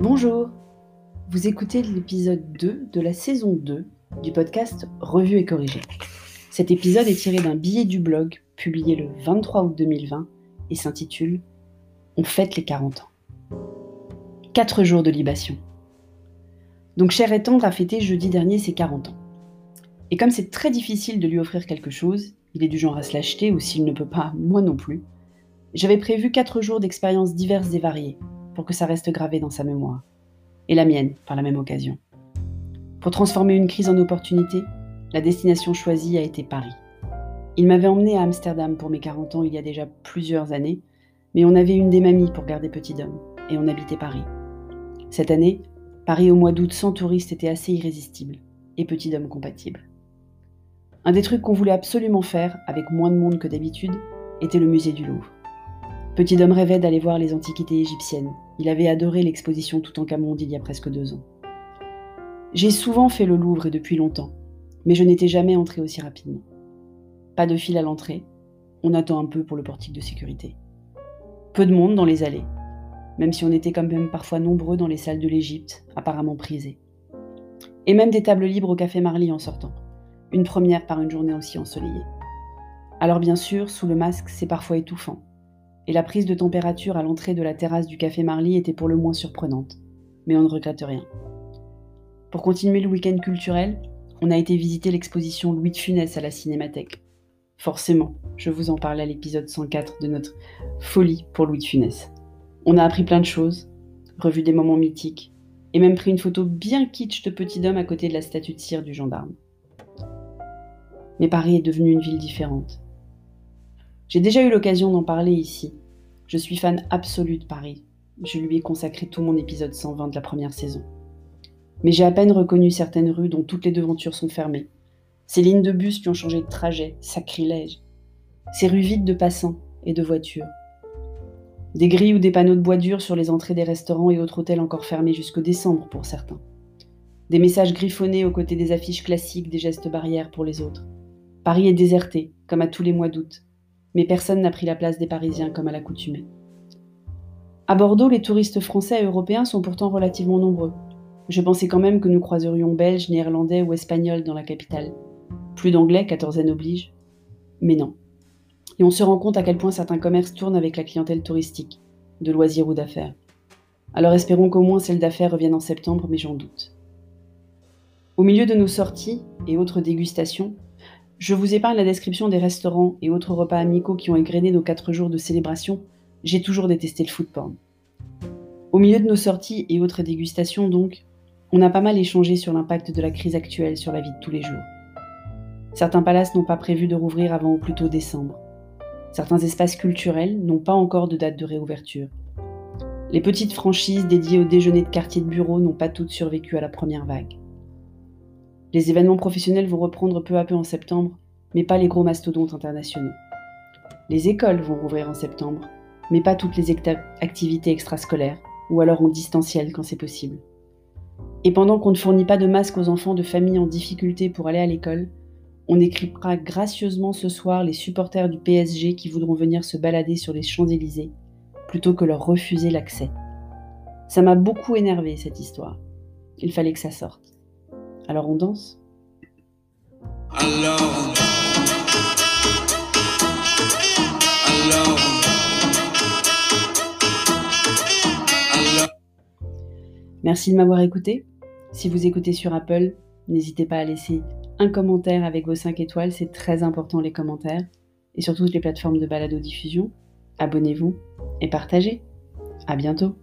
Bonjour, vous écoutez l'épisode 2 de la saison 2 du podcast Revue et corrigé. Cet épisode est tiré d'un billet du blog publié le 23 août 2020 et s'intitule On fête les 40 ans. 4 jours de libation. Donc Cher et Tendre a fêté jeudi dernier ses 40 ans. Et comme c'est très difficile de lui offrir quelque chose, il est du genre à se l'acheter ou s'il ne peut pas, moi non plus, j'avais prévu 4 jours d'expériences diverses et variées pour que ça reste gravé dans sa mémoire. Et la mienne, par la même occasion. Pour transformer une crise en opportunité, la destination choisie a été Paris. Il m'avait emmené à Amsterdam pour mes 40 ans il y a déjà plusieurs années, mais on avait une des mamies pour garder Petit Dôme, et on habitait Paris. Cette année, Paris au mois d'août sans touristes était assez irrésistible, et Petit Dôme compatible. Un des trucs qu'on voulait absolument faire, avec moins de monde que d'habitude, était le musée du Louvre. Petit homme rêvait d'aller voir les antiquités égyptiennes. Il avait adoré l'exposition tout en Camonde il y a presque deux ans. J'ai souvent fait le Louvre et depuis longtemps, mais je n'étais jamais entré aussi rapidement. Pas de fil à l'entrée, on attend un peu pour le portique de sécurité. Peu de monde dans les allées, même si on était quand même parfois nombreux dans les salles de l'Égypte, apparemment prisées. Et même des tables libres au café Marly en sortant, une première par une journée aussi ensoleillée. Alors bien sûr, sous le masque, c'est parfois étouffant, et la prise de température à l'entrée de la terrasse du café Marly était pour le moins surprenante. Mais on ne regrette rien. Pour continuer le week-end culturel, on a été visiter l'exposition Louis de Funès à la Cinémathèque. Forcément, je vous en parlais à l'épisode 104 de notre folie pour Louis de Funès. On a appris plein de choses, revu des moments mythiques, et même pris une photo bien kitsch de petit homme à côté de la statue de cire du gendarme. Mais Paris est devenu une ville différente. J'ai déjà eu l'occasion d'en parler ici. Je suis fan absolu de Paris. Je lui ai consacré tout mon épisode 120 de la première saison. Mais j'ai à peine reconnu certaines rues dont toutes les devantures sont fermées. Ces lignes de bus qui ont changé de trajet, sacrilège. Ces rues vides de passants et de voitures. Des grilles ou des panneaux de bois dur sur les entrées des restaurants et autres hôtels encore fermés jusqu'au décembre pour certains. Des messages griffonnés aux côtés des affiches classiques des gestes barrières pour les autres. Paris est déserté, comme à tous les mois d'août mais personne n'a pris la place des Parisiens comme à l'accoutumée. À Bordeaux, les touristes français et européens sont pourtant relativement nombreux. Je pensais quand même que nous croiserions belges, néerlandais ou espagnols dans la capitale. Plus d'anglais, quatorzaine oblige. Mais non. Et on se rend compte à quel point certains commerces tournent avec la clientèle touristique, de loisirs ou d'affaires. Alors espérons qu'au moins celle d'affaires revienne en septembre, mais j'en doute. Au milieu de nos sorties et autres dégustations, je vous épargne la description des restaurants et autres repas amicaux qui ont égrené nos quatre jours de célébration. J'ai toujours détesté le food porn. Au milieu de nos sorties et autres dégustations, donc, on a pas mal échangé sur l'impact de la crise actuelle sur la vie de tous les jours. Certains palaces n'ont pas prévu de rouvrir avant au plus tôt décembre. Certains espaces culturels n'ont pas encore de date de réouverture. Les petites franchises dédiées au déjeuner de quartier de bureau n'ont pas toutes survécu à la première vague. Les événements professionnels vont reprendre peu à peu en septembre, mais pas les gros mastodontes internationaux. Les écoles vont rouvrir en septembre, mais pas toutes les activités extrascolaires, ou alors en distanciel quand c'est possible. Et pendant qu'on ne fournit pas de masques aux enfants de familles en difficulté pour aller à l'école, on écrira gracieusement ce soir les supporters du PSG qui voudront venir se balader sur les Champs-Élysées, plutôt que leur refuser l'accès. Ça m'a beaucoup énervé cette histoire. Il fallait que ça sorte. Alors on danse? Alors Merci de m'avoir écouté. Si vous écoutez sur Apple, n'hésitez pas à laisser un commentaire avec vos 5 étoiles, c'est très important les commentaires. Et sur toutes les plateformes de balado-diffusion, abonnez-vous et partagez. À bientôt.